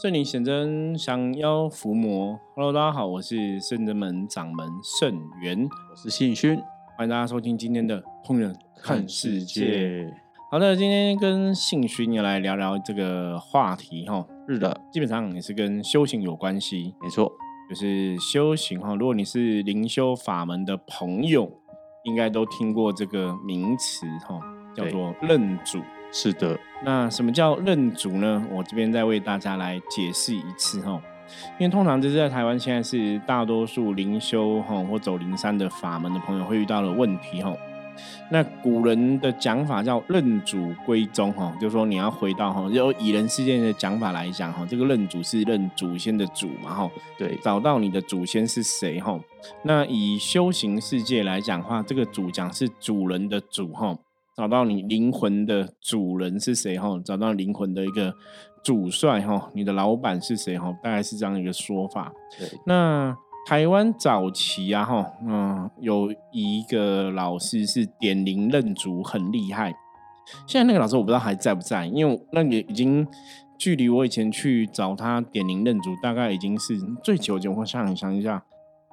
圣灵显真，降妖伏魔。Hello，大家好，我是圣真门掌门圣元，我是信勋，欢迎大家收听今天的《通人看世界》。好的，今天跟信勋要来聊聊这个话题哈。是的，基本上也是跟修行有关系。没错，就是修行哈。如果你是灵修法门的朋友，应该都听过这个名词哈，叫做认主。是的，那什么叫认主呢？我这边再为大家来解释一次哈。因为通常就是在台湾，现在是大多数灵修哈或走灵山的法门的朋友会遇到的问题哈。那古人的讲法叫认祖归宗哈，就是说你要回到哈，就以人世界的讲法来讲哈，这个认祖是认祖先的祖嘛哈。对，找到你的祖先是谁哈？那以修行世界来讲话，这个主讲是主人的主哈。找到你灵魂的主人是谁？哈，找到灵魂的一个主帅哈，你的老板是谁？哈，大概是这样一个说法。对，那台湾早期啊，哈，嗯，有一个老师是点灵认主，很厉害。现在那个老师我不知道还在不在，因为那个已经距离我以前去找他点灵认主，大概已经是最久久。我想想一下。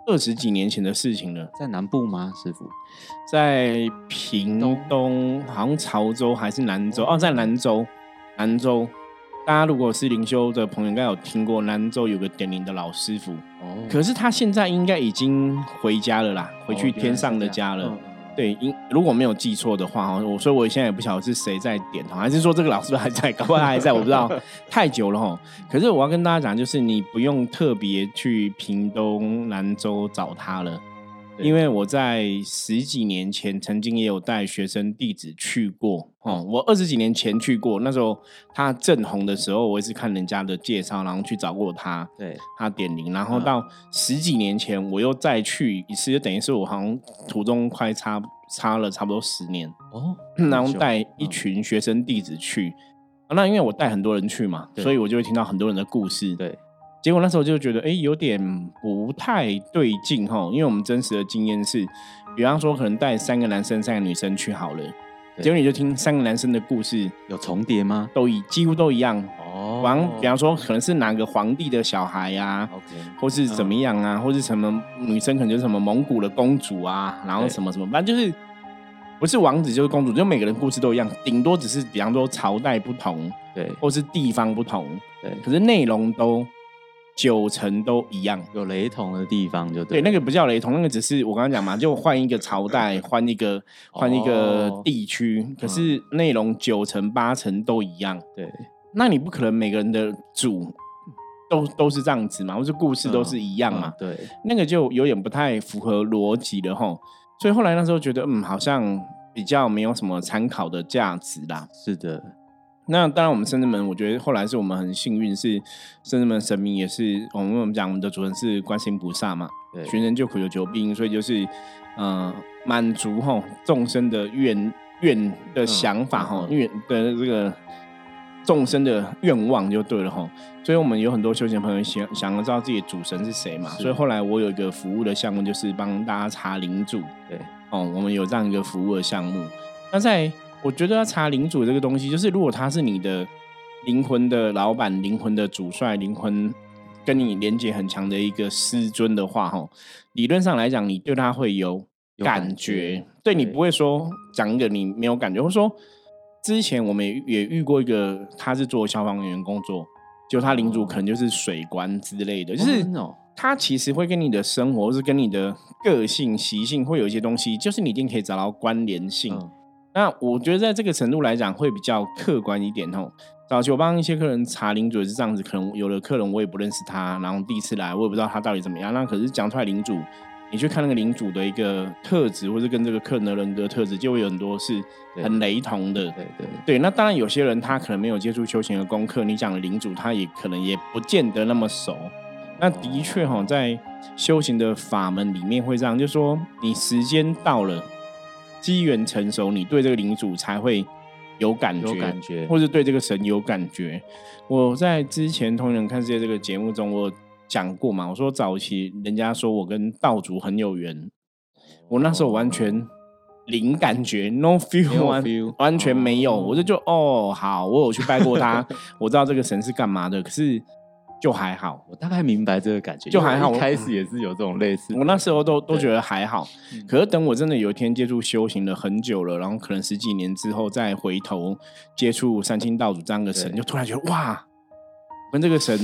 二十几年前的事情了，在南部吗，师傅？在屏东，好像潮州还是兰州？哦，在兰州，兰州。大家如果是灵修的朋友，应该有听过兰州有个点灵的老师傅。哦，可是他现在应该已经回家了啦，回去天上的家了。对，因如果没有记错的话哈，我所以我现在也不晓得是谁在点头，还是说这个老师 还在，搞不好还在，我不知道，太久了哈。可是我要跟大家讲，就是你不用特别去屏东、兰州找他了。因为我在十几年前曾经也有带学生弟子去过哦，我二十几年前去过，那时候他正红的时候，我也是看人家的介绍，然后去找过他，对，他点名，然后到十几年前我又再去一次，就等于是我好像途中快差差了差不多十年哦，然后带一群学生弟子去，那因为我带很多人去嘛，所以我就会听到很多人的故事，对。结果那时候就觉得，哎，有点不太对劲哈，因为我们真实的经验是，比方说可能带三个男生、三个女生去好了，结果你就听三个男生的故事，有重叠吗？都一几乎都一样哦。王比方说可能是哪个皇帝的小孩呀，OK，或是怎么样啊，或是什么女生可能就是什么蒙古的公主啊，然后什么什么，反正就是不是王子就是公主，就每个人故事都一样，顶多只是比方说朝代不同，对，或是地方不同，对，可是内容都。九成都一样，有雷同的地方就对。对那个不叫雷同，那个只是我刚刚讲嘛，就换一个朝代，换一个换一个地区，可是内容九成八成都一样。对，那你不可能每个人的主都都是这样子嘛，或是故事都是一样嘛？对，那个就有点不太符合逻辑了吼。所以后来那时候觉得，嗯，好像比较没有什么参考的价值啦。是的。那当然，我们深圳门，我觉得后来是我们很幸运，是深圳门神明也是我们我们讲我们的主人是观世音菩萨嘛，对，寻人救苦有救兵，所以就是呃满足哈众生的愿愿的想法哈愿的这个众生的愿望就对了哈，所以我们有很多修行朋友想想要知道自己的主神是谁嘛，所以后来我有一个服务的项目，就是帮大家查灵主，对，哦，我们有这样一个服务的项目，那在。我觉得要查领主这个东西，就是如果他是你的灵魂的老板、灵魂的主帅、灵魂跟你连接很强的一个师尊的话，哈，理论上来讲，你对他会有感觉，对你不会说讲一个你没有感觉，或者说之前我们也遇过一个，他是做消防员工作，就他领主可能就是水官之类的，就是他其实会跟你的生活或是跟你的个性习性会有一些东西，就是你一定可以找到关联性。那我觉得在这个程度来讲会比较客观一点哦。早期我帮一些客人查领主也是这样子，可能有的客人我也不认识他，然后第一次来我也不知道他到底怎么样。那可是讲出来领主，你去看那个领主的一个特质，或者跟这个客人的人格特质，就会有很多是很雷同的。对对对。那当然有些人他可能没有接触修行的功课，你讲的领主他也可能也不见得那么熟。那的确哈，在修行的法门里面会这样，就说你时间到了。机缘成熟，你对这个领主才会有感觉，感觉，或者对这个神有感觉。我在之前《同人看世界》这个节目中，我讲过嘛，我说早期人家说我跟道主很有缘，我那时候完全零感觉，no feel，完全没有。我就就哦，好，我有去拜过他，我知道这个神是干嘛的。可是就还好。我大概明白这个感觉，就还好开始也是有这种类似的。我那时候都都觉得还好，嗯可是等我真的有一天接触修行了很久了，然后可能十几年之后再回头接触三清道主这样的神，就突然觉得哇，跟这个神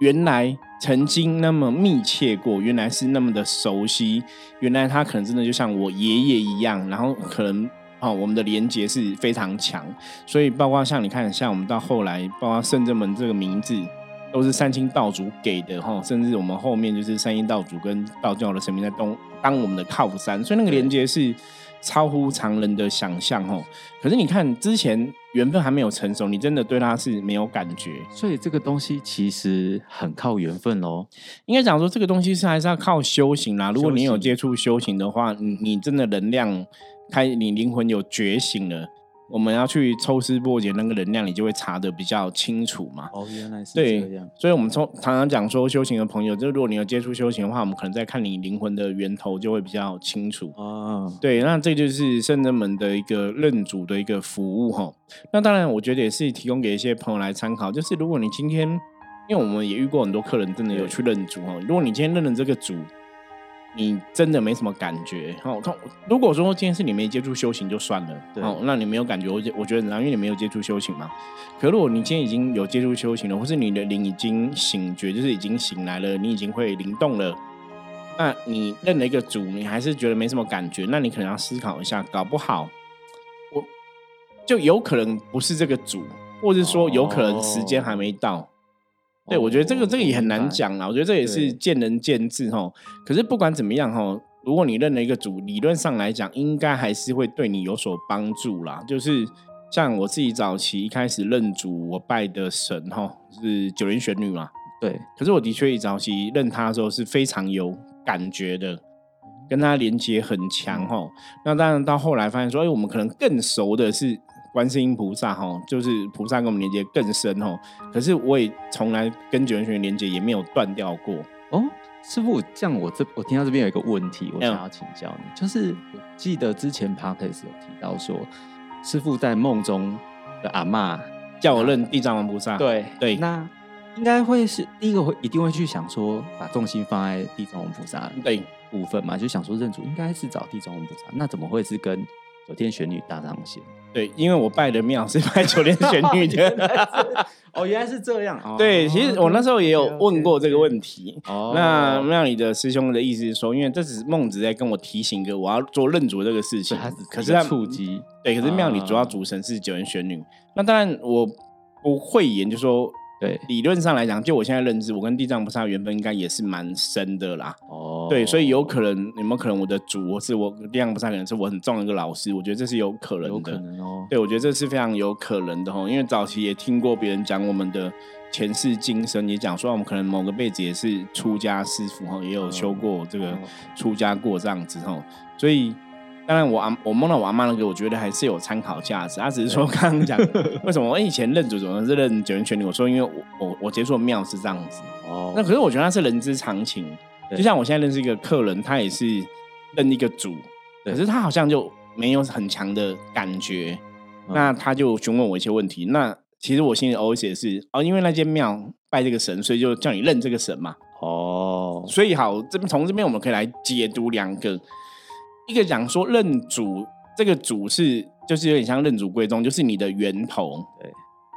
原来曾经那么密切过，原来是那么的熟悉，原来他可能真的就像我爷爷一样，然后可能。哦，我们的连接是非常强，所以包括像你看，像我们到后来，包括圣正门这个名字，都是三清道主给的哈，甚至我们后面就是三清道主跟道教的神明在东当我们的靠山，所以那个连接是超乎常人的想象哦。可是你看之前缘分还没有成熟，你真的对他是没有感觉。所以这个东西其实很靠缘分喽。应该讲说这个东西是还是要靠修行啦。如果你有接触修行的话，你你真的能量开，你灵魂有觉醒了。我们要去抽丝剥茧，那个能量你就会查的比较清楚嘛。哦，原来是这样。，所以我们从常常讲说，修行的朋友，就如果你有接触修行的话，我们可能在看你灵魂的源头就会比较清楚。哦，对，那这就是圣人们的一个认主的一个服务哈。那当然，我觉得也是提供给一些朋友来参考。就是如果你今天，因为我们也遇过很多客人真的有去认主哈，如果你今天认了这个主，你真的没什么感觉哦。通如果说今天是你没接触修行就算了，对哦，那你没有感觉，我觉我觉得很难，因为你没有接触修行嘛。可如果你今天已经有接触修行了，或是你的灵已经醒觉，就是已经醒来了，你已经会灵动了。那你认了一个主，你还是觉得没什么感觉，那你可能要思考一下，搞不好我就有可能不是这个主，或者说有可能时间还没到。对，我觉得这个这个也很难讲啦，我觉得这也是见仁见智哈。可是不管怎么样哈，如果你认了一个主，理论上来讲，应该还是会对你有所帮助啦。就是像我自己早期一开始认主，我拜的神哈是九灵玄女嘛，对，可是我的确一早期认他的时候是非常有感觉的，跟他连接很强哈。那当然到后来发现说，哎，我们可能更熟的是观世音菩萨哈，就是菩萨跟我们连接更深哦。可是我也从来跟九元玄连接也没有断掉过。哦，师傅，这样我这我听到这边有一个问题，我嗯。想要请教你，就是我记得之前 podcast 有提到说，师傅在梦中的阿妈，叫我认地藏王菩萨，对。对那应该会是第一个会一定会去想说，把重心放在地藏王菩萨对。部分嘛，就想说认主应该是找地藏王菩萨，那怎么会是跟九天玄女大藏仙？对，因为我拜的庙是拜九天玄女的。哦，原来是这样。哦对，其实我那时候也有问过这个问题。哦，那庙里的师兄的意思是说，因为这只是孟子在跟我提醒一个我要做认主这个事情可是他触及对，可是庙里主要主神是九天玄女。那当然我不会言，就说对理论上来讲，就我现在认知，我跟地藏菩萨缘分应该也是蛮深的啦。哦，对，所以有可能有没有可能我的主，我是我地藏菩萨可能是我很重的一个老师，我觉得这是有可能的。有可能哦。对，我觉得这是非常有可能的哈，因为早期也听过别人讲我们的前世今生，也讲说我们可能某个辈子也是出家师傅哈，也有修过这个哦出家过这样子哈，所以当然我阿我梦到我阿妈那个，我觉得还是有参考价值。他只是说刚刚讲 为什么我以前认主怎么是认九元玄女，我说因为我我我接触的庙是这样子，哦，那可是我觉得他是人之常情，对就像我现在认识一个客人，他也是认一个主，可是他好像就没有很强的感觉，嗯那他就询问我一些问题。那其实我心里 OS 也是哦，因为那间庙拜这个神，所以就叫你认这个神嘛。哦，所以好，这边从这边我们可以来解读两个，一个讲说认主，这个主是就是有点像认祖归宗，就是你的源头。对，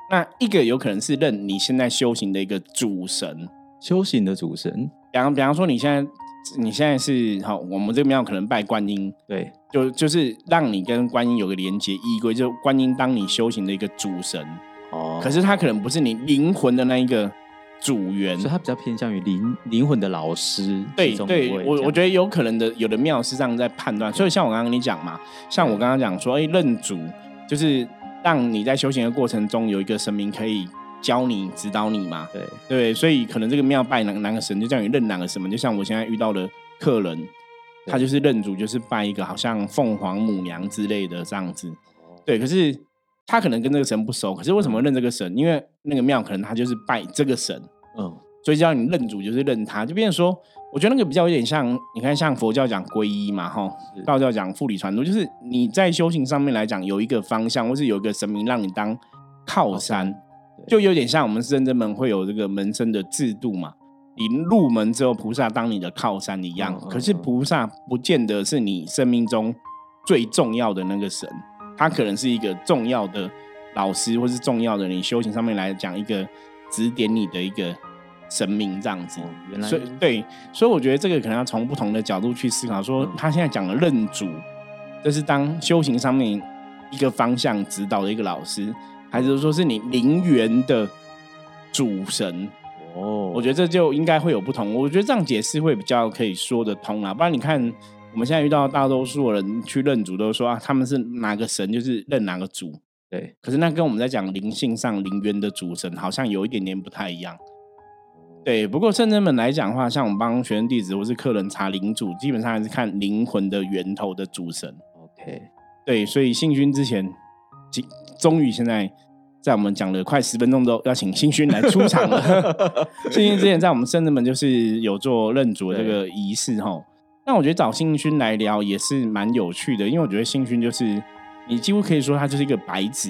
那一个有可能是认你现在修行的一个主神，修行的主神，比方比方说你现在你现在是好，我们这个庙可能拜观音，对，就就是让你跟观音有个连接依归，就观音当你修行的一个主神，哦，可是他可能不是你灵魂的那一个主源所以。他比较偏向于灵灵魂的老师，对对，我我觉得有可能的，有的庙是这样在判断。所以像我刚刚跟你讲嘛，像我刚刚讲说，哎，认主就是让你在修行的过程中有一个神明可以教你、指导你嘛。对对，所以可能这个庙拜哪哪个神，就叫你认哪个神嘛。就像我现在遇到的客人，他就是认主，就是拜一个好像凤凰母娘之类的这样子。对，可是他可能跟这个神不熟，可是为什么认这个神？因为那个庙可能他就是拜这个神，嗯，所以叫你认主就是认他，就变成说，我觉得那个比较有点像，你看像佛教讲皈依嘛，哈，道教讲复礼传度，就是你在修行上面来讲有一个方向，或是有一个神明让你当靠山。对就有点像我们深圳门会有这个门生的制度嘛。你入门之后，菩萨当你的靠山一样。可是菩萨不见得是你生命中最重要的那个神，他可能是一个重要的老师，或是重要的你修行上面来讲一个指点你的一个神明这样子。原来所以对，所以我觉得这个可能要从不同的角度去思考。说他现在讲的认主，这是当修行上面一个方向指导的一个老师，还是说是你灵缘的主神？哦，我觉得这就应该会有不同。我觉得这样解释会比较可以说得通啦。不然你看我们现在遇到大多数人去认主，都说啊他们是哪个神就是认哪个主。对，可是那跟我们在讲灵性上灵渊的主神好像有一点点不太一样。对，不过圣真门来讲的话，像我们帮学生弟子或是客人查灵主，基本上还是看灵魂的源头的主神。OK，对，所以信君之前，终终于现在在我们讲了快十分钟之后，要请新勋来出场了。信勋之前在我们圣真门就是有做认主的这个仪式哈。那我觉得找新勋来聊也是蛮有趣的，因为我觉得新勋就是你几乎可以说他就是一个白纸，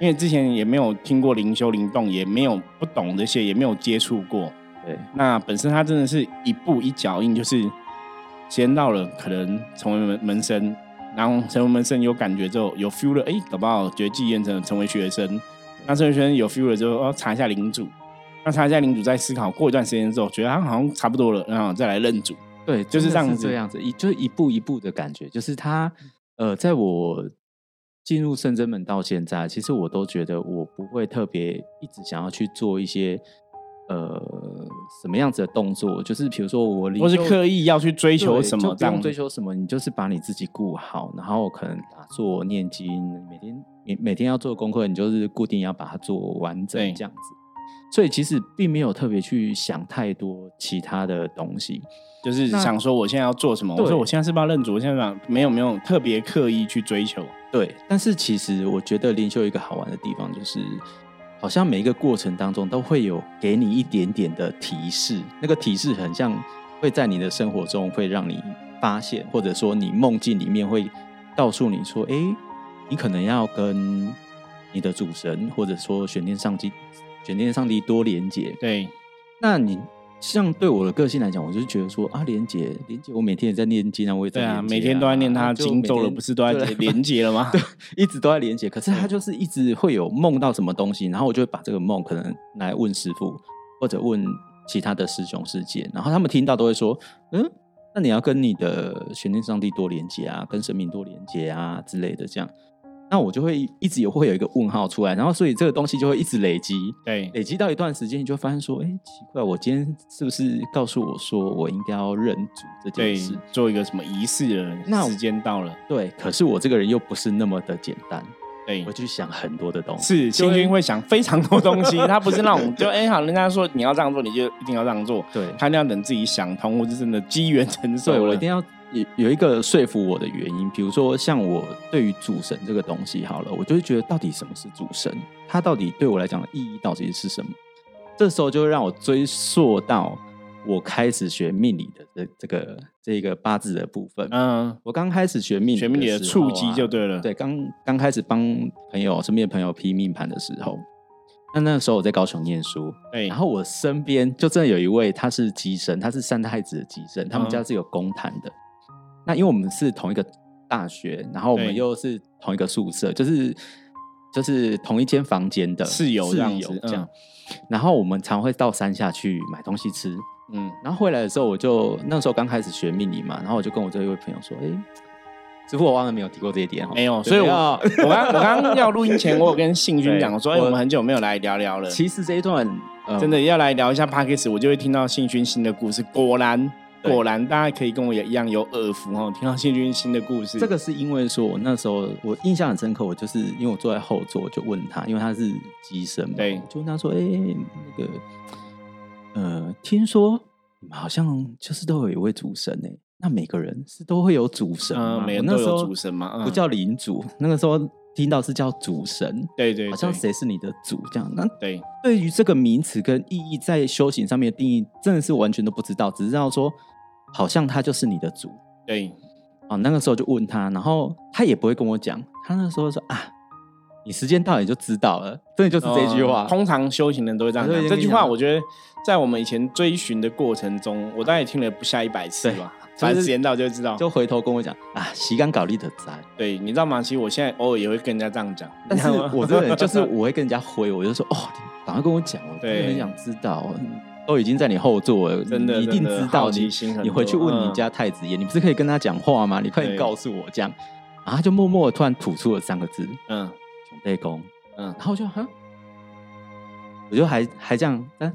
因为之前也没有听过灵修灵动，也没有不懂这些，也没有接触过。对，那本身他真的是一步一脚印，就是时间到了，可能成为门门生，然后成为门生有感觉之后有 feel 了，哎，搞不好觉继验成成为学生，那成为学生有 feel 了之后，哦，查一下领主，那查一下领主，再思考过一段时间之后，觉得他好像差不多了，然后再来认主。对，就是这样子。这样子，一就是一步一步的感觉，就是他呃，在我进入圣真门到现在，其实我都觉得我不会特别一直想要去做一些呃什么样子的动作，就是比如说我灵或是刻意要去追求什么就不用这样，追求什么，你就是把你自己顾好，然后可能打坐、念经，每天每每天要做功课，你就是固定要把它做完整这样子。所以其实并没有特别去想太多其他的东西。就是想说我现在要做什么，我说我现在是不要认主，我现在想没有没有特别刻意去追求，对，但是其实我觉得灵修一个好玩的地方，就是好像每一个过程当中都会有给你一点点的提示，那个提示很像会在你的生活中会让你发现，或者说你梦境里面会告诉你说，哎，你可能要跟你的主神或者说玄天上帝、玄天上帝多连接。对那你像对我的个性来讲，我就是觉得说啊，连接连接，我每天也在念经啊，我也在对啊，每天都在念他就经咒了，不是都在对连接了吗？对一直都在连接，可是他就是一直会有梦到什么东西，然后我就会把这个梦可能来问师傅，或者问其他的师兄师姐，然后他们听到都会说，嗯，那你要跟你的玄天上帝多连接啊，跟神明多连接啊之类的，这样，那我就会一直有会有一个问号出来，然后所以这个东西就会一直累积，对累积到一段时间，你就会发现说，哎，奇怪，我今天是不是告诉我说我应该要认主这对件事？，做一个什么仪式了，那时间到了，对，可是我这个人又不是那么的简单。对我，就想很多的东西，是就会星君会想非常多东西，他不是那种就哎、好，人家说你要这样做，你就一定要这样做，对，他一定要等自己想通，或是真的机缘成熟了对我一定要有有一个说服我的原因。比如说，像我对于主神这个东西，好了，我就会觉得到底什么是主神，它到底对我来讲的意义到底是什么？这时候就会让我追溯到我开始学命理的这这个这个八字的部分。嗯，我刚开始学命理学命理的触及啊就对了，对，刚刚开始帮朋友身边的朋友批命盘的时候，那那时候我在高雄念书，对，然后我身边就真的有一位，他是吉神，他是三太子的吉神，他们嗯家是有公坛的。那因为我们是同一个大学，然后我们又是同一个宿舍，就是就是同一间房间的室友这室友这样。然后我们常会到山下去买东西吃，嗯，然后回来的时候，我就那时候刚开始学命理嘛，然后我就跟我这一位朋友说：“哎，师傅，我忘了没有提过这一点哦。”没有，所以我我刚我刚刚要录音前，我有跟信君对讲说，哎，我我们很久没有来聊聊了，其实这一段、呃、真的要来聊一下 p a c k a g e 我就会听到信君新的故事，果然对果然大家可以跟我也一样有耳福哦，听到谢君新的故事，这个是因为说，我那时候我印象很深刻，我就是因为我坐在后座，我就问他，因为他是机身嘛，对。就问他说：“哎、那个，呃，听说你们好像就是都有一位主神哎、那每个人是都会有主神吗？嗯每个人都有那时候主神嘛嗯。不叫领主，那个时候听到是叫主神，对对，好像谁是你的主这样。那对对于这个名词跟意义，在修行上面的定义，真的是完全都不知道，只知道说好像他就是你的主。对哦，那个时候就问他，然后他也不会跟我讲，他那时候说啊，你时间到你就知道了，真的就是这句话。嗯通常修行人都会这样讲。对这句话，我觉得在我们以前追寻的过程中，我大概听了不下一百次吧。对反正时间到就知道。就回头跟我讲啊，洗干搞力的灾。对，你知道吗？其实我现在偶尔也会跟人家这样讲，但是我这个人就是我会跟人家回，我就说哦，你赶快跟我讲，我真的很想知道。都已经在你后座了，真的你一定知道。你你回去多问你嗯家太子爷，你不是可以跟他讲话吗？你快点告诉我这样。然后他就默默的突然吐出了三个字嗯“熊背公”，嗯然后我就哈，我就还还这样，嗯，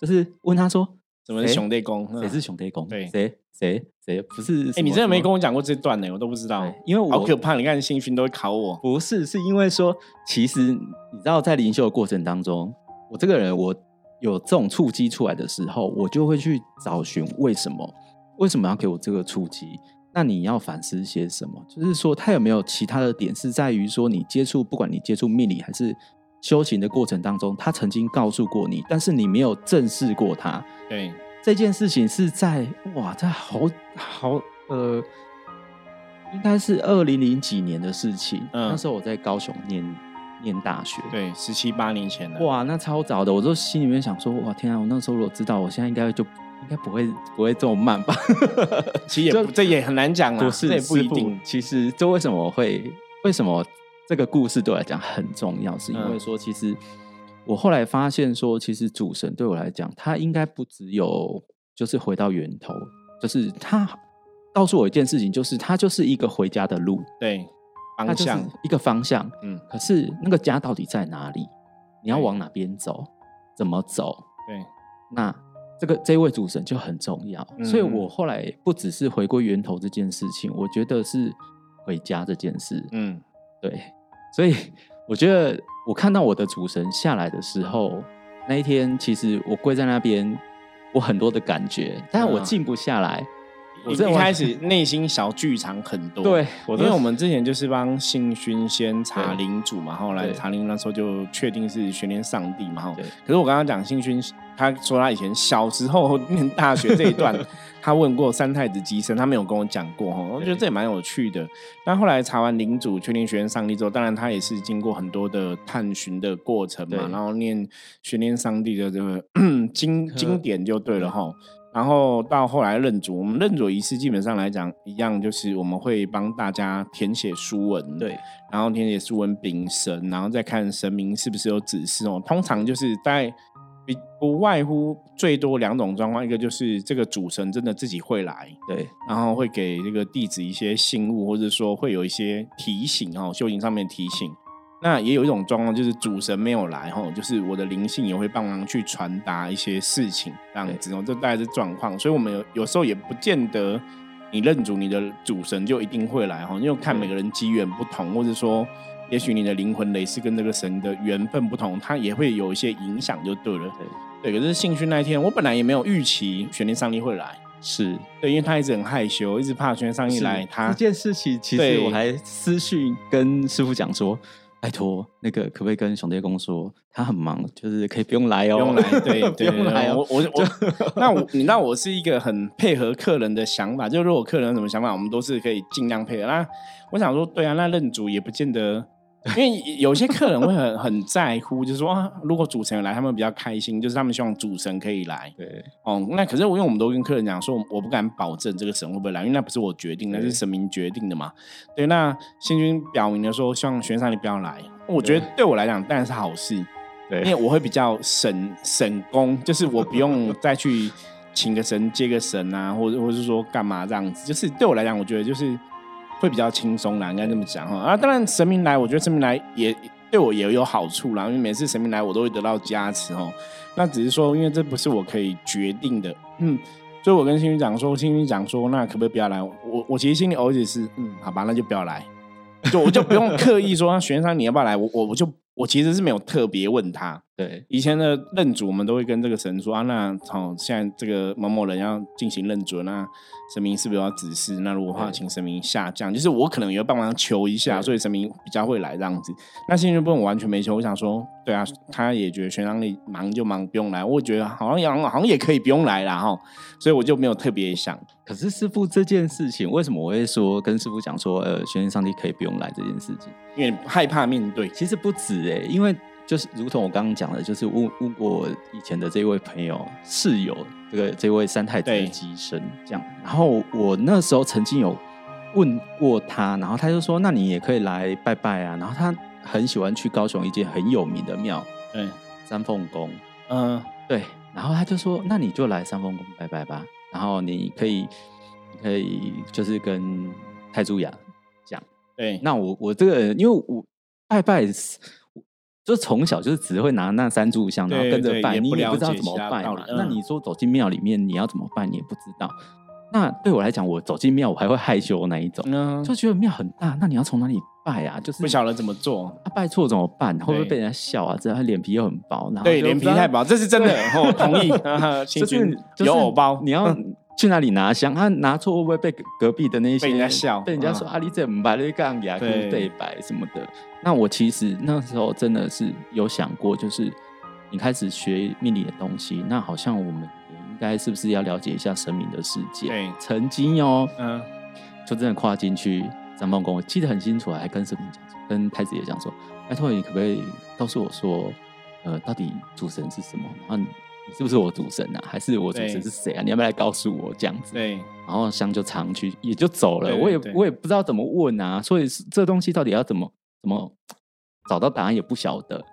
就是问他说什么是谁熊队公？嗯谁是熊背公？对谁谁谁不是？哎、你真的没跟我我讲过这段呢，我都不知道，因为我好可怕！你看新训都会考我，不是，是因为说，其实你知道，在灵修的过程当中，我这个人，我有这种触击出来的时候，我就会去找寻为什么，为什么要给我这个触击？那你要反思些什么？就是说，他有没有其他的点是在于说，你接触，不管你接触命理还是修行的过程当中，他曾经告诉过你，但是你没有正视过他。对，这件事情是在哇，在好好呃，应该是二零零几年的事情。嗯那时候我在高雄念念大学。对，十七八年前了，哇，那超早的，我就心里面想说，哇，天啊！我那时候如果知道，我现在应该就应该不会不会这么慢吧？其实也不，这也很难讲啊，不是，这也不一定。其实，这为什么会为什么这个故事对我来讲很重要？是因为嗯说，其实我后来发现说，其实主神对我来讲，他应该不只有就是回到源头，就是他告诉我一件事情，就是他就是一个回家的路，对，方向，一个方向。嗯，可是那个家到底在哪里？你要往哪边走？怎么走？对，那这个这位主神就很重要，所以嗯我后来不只是回归源头这件事情，我觉得是回家这件事。嗯，对，所以我觉得我看到我的主神下来的时候，那一天其实我跪在那边，我很多的感觉，但是我嗯静不下来。我一开始内心小剧场很多，对，因为我们之前就是帮信勋先查对领主嘛，后来对查领那时候就确定是悬念上帝嘛，哈。对可是我刚刚讲信勋，他说他以前小时候念大学这一段，他问过三太子机身，他没有跟我讲过哈，我觉得这也蛮有趣的。但后来查完领主确定学院上帝之后，当然他也是经过很多的探寻的过程嘛，然后念玄天上帝的这个 经经典就对了哈。然后到后来认主，我们认主仪式基本上来讲一样，就是我们会帮大家填写书文，，对然后填写书文禀神，然后再看神明是不是有指示哦。通常就是大概比不外乎最多两种状况，一个就是这个主神真的自己会来，对然后会给这个弟子一些信物，或者说会有一些提醒哦，修行上面提醒。那也有一种状况，就是主神没有来吼，就是我的灵性也会帮忙去传达一些事情，这样子哦，这大概是状况。所以我们有有时候也不见得你认主你的主神就一定会来哈，因为看每个人机缘不同，或者说也许你的灵魂累是跟这个神的缘分不同，它也会有一些影响，就对了。对，对，可是兴趣那一天，我本来也没有预期玄天上帝会来，是。对，因为他一直很害羞，一直怕玄天上帝来，他这件事情，其实我还私讯跟师傅讲说，拜托，那个可不可以跟熊爹公说，他很忙，就是可以不用来哦，不用来，对 不对不，用来哦。我我我，那我你知道我是一个很配合客人的想法，就如果客人有什么想法，我们都是可以尽量配合。那我想说，对啊，那认主也不见得，因为有些客人会很 很在乎，就是说啊，如果主持人来，他们比较开心，就是他们希望主神可以来。对哦，那可是我因为我们都跟客人讲说，我不敢保证这个神会不会来，因为那不是我决定，那是神明决定的嘛。对，那星君表明了说，希望玄上你不要来。我觉得对我来讲当然是好事，对因为我会比较省省工，就是我不用 再去请个神接个神啊，或者或者是说干嘛这样子，就是对我来讲，我觉得就是会比较轻松啦，应该这么讲哈。啊，当然神明来，我觉得神明来也对我也有好处啦，因为每次神明来，我都会得到加持哦。那只是说，因为这不是我可以决定的，嗯，所以我跟星宇讲说，星宇讲说，那可不可以不要来？我我其实心里偶尔是，嗯，好吧，那就不要来，就我就不用刻意说，那 玄上你要不要来？我我我就我其实是没有特别问他，对，以前的认主，我们都会跟这个神说啊，那好，现在这个某某人要进行认主，那神明是不是要指示？那如果话，对请神明下降，就是我可能也会帮忙求一下，所以神明比较会来这样子。那现在部分我完全没求，我想说，对啊，他也觉得玄奘你忙就忙，不用来。我觉得好像也好像也可以不用来啦哈，所以我就没有特别想。可是师傅这件事情，为什么我会说跟师傅讲说，呃，玄奘上帝可以不用来这件事情？因为害怕面对，其实不止哎、因为就是如同我刚刚讲的，就是问问过我以前的这位朋友室友，这个这位三太子的对。机身这样，然后我那时候曾经有问过他，然后他就说，那你也可以来拜拜啊，然后他很喜欢去高雄一间很有名的庙对，三凤宫，嗯、对，然后他就说，那你就来三凤宫拜拜吧，然后你可以你可以就是跟太祖雅讲。对，那我我这个，因为我拜拜是，就从小就是只会拿那三炷香，然后跟着拜，你也不知道怎么拜道理。嗯嘛那你说走进庙里面，你要怎么拜，你也不知道。那对我来讲，我走进庙，我还会害羞那一种，嗯，就觉得庙很大，那你要从哪里拜啊？就是不晓得怎么做。啊，拜错怎么办？会不会被人家笑啊？这他脸皮又很薄，然后对，脸皮太薄，这是真的。哦，同意。这 就是就是有偶包，你要去哪里拿香？他拿错会不会被隔隔壁的那些被人家笑被人家说嗯啊，你这唔白你干牙哭对对白什么的。那我其实那时候真的是有想过，就是你开始学命理的东西，那好像我们也应该是不是要了解一下神明的世界？对曾经哦，嗯，就真的跨进去张梦宫，我记得很清楚，还跟神明讲，跟太子爷讲说，拜托你可不可以告诉我说，呃，到底主神是什么？然后是不是我主神啊？还是我主神是谁啊？你要不要来告诉我这样子？对，然后香就藏去，也就走了。我也我也不知道怎么问啊，所以是这东西到底要怎么怎么找到答案也不晓得。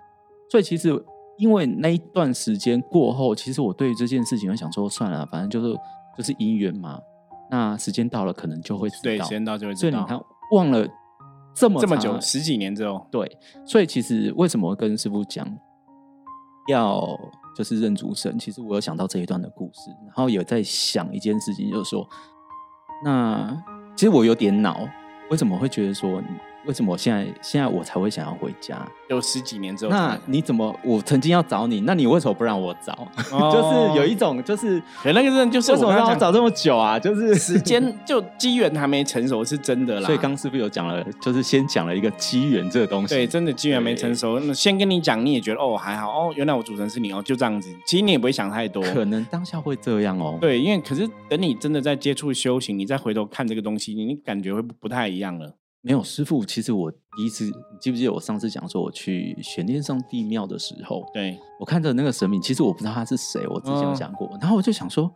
所以其实因为那一段时间过后，其实我对于这件事情，我想说算了，反正就是就是姻缘嘛。那时间到了，可能就会知道对，时。间到就会知道。所以你看，忘了这么这么久，十几年之后，对，所以其实为什么会跟师傅讲要就是认主神？其实我有想到这一段的故事，然后有在想一件事情，就是说，那其实我有点恼，为什么会觉得说，为什么我现在现在我才会想要回家？有十几年之后那，你怎么我曾经要找你，那你为什么不让我找？哦就是有一种就是可那个人就是为什么让我找这么久啊？就是时间就机缘还没成熟，是真的啦。所以刚师傅有讲了，就是先讲了一个机缘这个东西。对，真的机缘没成熟，那先跟你讲，你也觉得哦还好哦，原来我主神是你哦，就这样子。其实你也不会想太多，可能当下会这样哦。对，因为可是等你真的在接触修行，你再回头看这个东西，你你感觉会不不太一样了。没有师傅，其实我第一次，你记不记得我上次讲说我去玄天上帝庙的时候，对，我看着那个神明，其实我不知道他是谁，我之前有嗯。讲过，然后我就想说，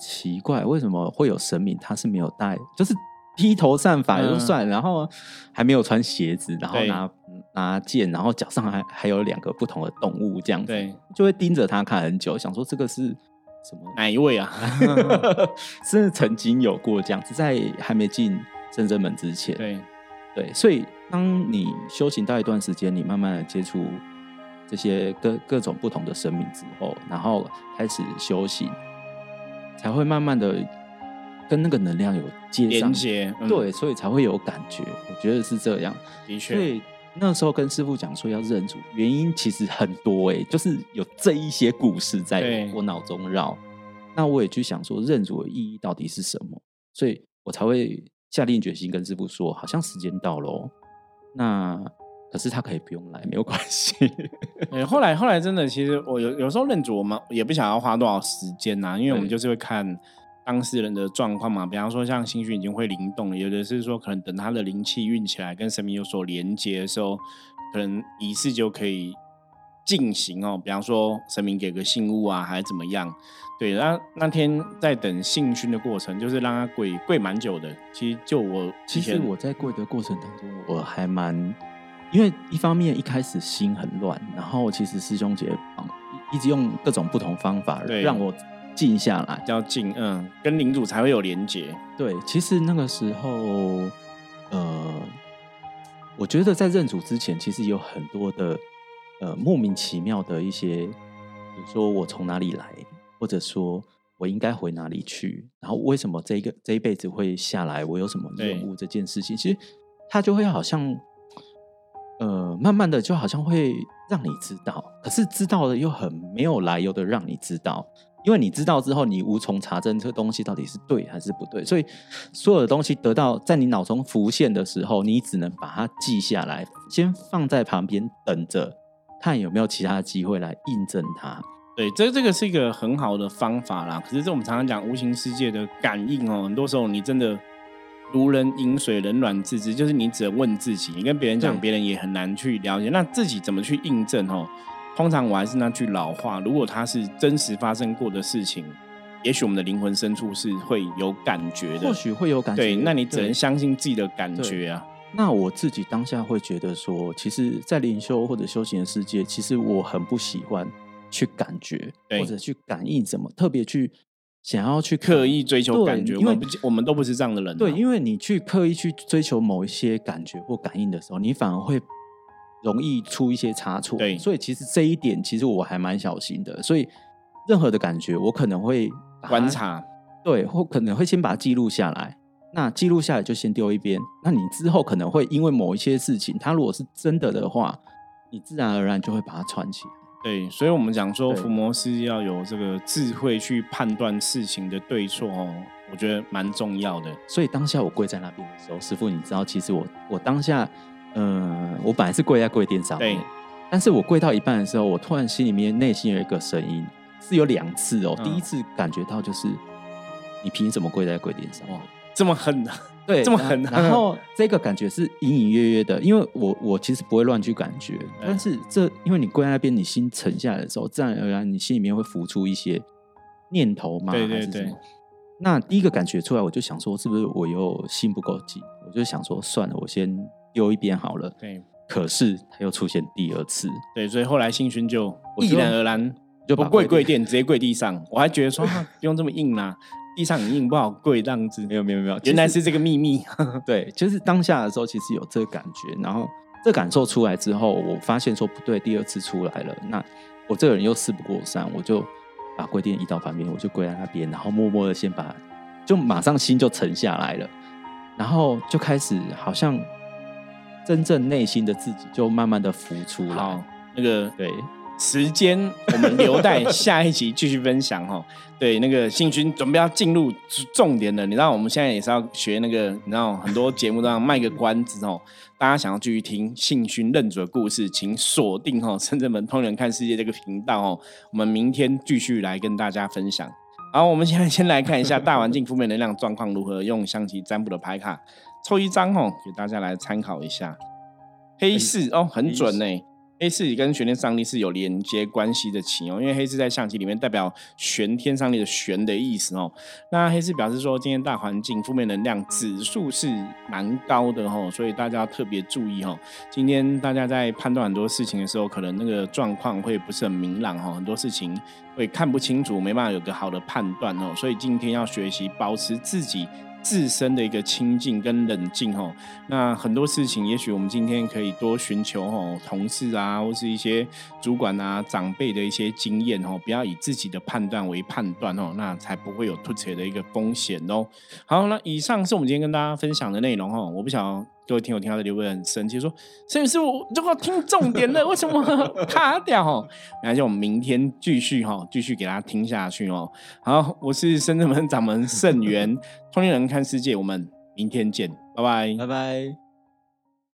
奇怪，为什么会有神明他是没有戴，就是披头散发也就嗯。算，然后还没有穿鞋子，然后拿拿剑，然后脚上还还有两个不同的动物，这样子，就会盯着他看很久，想说这个是什么哪一位啊？是曾经有过这样子，在还没进深圳门之前，对，对，所以当你修行到一段时间，你慢慢的接触这些各各种不同的生命之后，然后开始修行，才会慢慢的跟那个能量有接上连，接，嗯对，所以才会有感觉。我觉得是这样。的确所确，以那时候跟师傅讲说要认主，原因其实很多哎、就是有这一些故事在我脑中绕。那我也去想说认主的意义到底是什么，所以我才会下定决心跟师傅说，好像时间到了哦。那可是他可以不用来，没有关系。对，后来后来真的，其实我有有时候认主，我们也不想要花多少时间呐、因为我们就是会看当事人的状况嘛。比方说，像星勋已经会灵动了，有的是说可能等他的灵气运起来，跟神明有所连接的时候，可能仪式就可以进行哦。比方说，神明给个信物啊，还是怎么样？对，那那天在等信勋的过程，就是让他跪跪蛮久的。其实就我其实我在跪的过程当中，我还蛮，因为一方面一开始心很乱，然后其实师兄姐一一直用各种不同方法对让我静下来要静，嗯，跟领主才会有连接。对，其实那个时候，呃，我觉得在认主之前，其实有很多的呃莫名其妙的一些，比如说我从哪里来，或者说我应该回哪里去，然后为什么这一个这一辈子会下来，我有什么任对务这件事情，其实他就会好像呃，慢慢的就好像会让你知道，可是知道了又很没有来由的让你知道，因为你知道之后，你无从查证这个东西到底是对还是不对，所以所有的东西得到在你脑中浮现的时候，你只能把它记下来，先放在旁边等着，看有没有其他机会来印证它。对，这这个是一个很好的方法啦。可是这我们常常讲无形世界的感应哦，很多时候你真的如人饮水，冷暖自知，就是你只能问自己，你跟别人讲，别人也很难去了解。那自己怎么去印证哦？通常我还是那句老话，如果它是真实发生过的事情，也许我们的灵魂深处是会有感觉的或。许会有感觉，对，那你只能相信自己的感觉啊。那我自己当下会觉得说，其实，在灵修或者修行的世界，其实我很不喜欢去感觉对或者去感应什么，特别去想要去刻意追求感觉，我因为我们都不是这样的人啊、对，因为你去刻意去追求某一些感觉或感应的时候，你反而会容易出一些差错。对所以其实这一点，其实我还蛮小心的。所以任何的感觉，我可能会观察，对，或可能会先把它记录下来。那记录下来就先丢一边。那你之后可能会因为某一些事情，它如果是真的的话，你自然而然就会把它串起来。对，所以我们讲说对伏魔师要有这个智慧去判断事情的对错哦，我觉得蛮重要的。所以当下我跪在那边的时候，师傅，你知道，其实我我当下，呃，我本来是跪在跪垫上面对，但是我跪到一半的时候，我突然心里面内心有一个声音，是有两次哦。嗯第一次感觉到就是，你凭什么跪在跪垫上？哇，这么狠的，对，这么然狠然后这个感觉是隐隐约约的，因为我我其实不会乱去感觉，但是这因为你跪在那边，你心沉下来的时候，自然而然你心里面会浮出一些念头嘛，对对对？那第一个感觉出来，我就想说，是不是我又心不够急？我就想说，算了，我先丢一边好了。对可是他又出现第二次，对，所以后来新勋就我就毅然而然就把不跪跪跪垫垫，直接跪地上。我还觉得说 啊不用这么硬啦，地上很硬不好跪这样子。没有没有没有，原来是这个秘密。对，就是当下的时候，其实有这个感觉，然后这感受出来之后，我发现说不对，第二次出来了，那我这个人又事不过三，我就把跪垫移到旁边，我就跪在那边，然后默默的先把，就马上心就沉下来了，然后就开始好像真正内心的自己就慢慢的浮出好来，，那个对，时间我们留待下一集继续分享哈。对，那个信勋准备要进入重点了。你知道我们现在也是要学那个，你知道很多节目都要卖个关子哦。大家想要继续听信勋认主的故事，请锁定哦深圳门通人看世界这个频道哦。我们明天继续来跟大家分享。好，我们现在先来看一下大环境负面能量状况如何，用象棋占卜的牌卡抽一张哦，给大家来参考一下。黑四哦，很准呢。黑四跟玄天上帝是有连接关系的棋哦，因为黑四在象棋里面代表玄天上帝的玄的意思哦。那黑四表示说，今天大环境负面能量指数是蛮高的哦，所以大家要特别注意哦。今天大家在判断很多事情的时候，可能那个状况会不是很明朗哦，很多事情会看不清楚，没办法有个好的判断哦。所以今天要学习保持自己。自身的一个清静跟冷静哦，那很多事情，也许我们今天可以多寻求哦同事啊，或是一些主管啊、长辈的一些经验哦，不要以自己的判断为判断哦，那才不会有突扯的一个风险哦。好，那以上是我们今天跟大家分享的内容哦。我不晓得各位听友听到这里会很生气，说摄影师我都要听重点了，为什么卡掉哦？没关系，我们明天继续哈，继续给大家听下去哦。好，我是深圳门掌门盛元，通灵人看世界，我们明天见，拜拜。拜拜。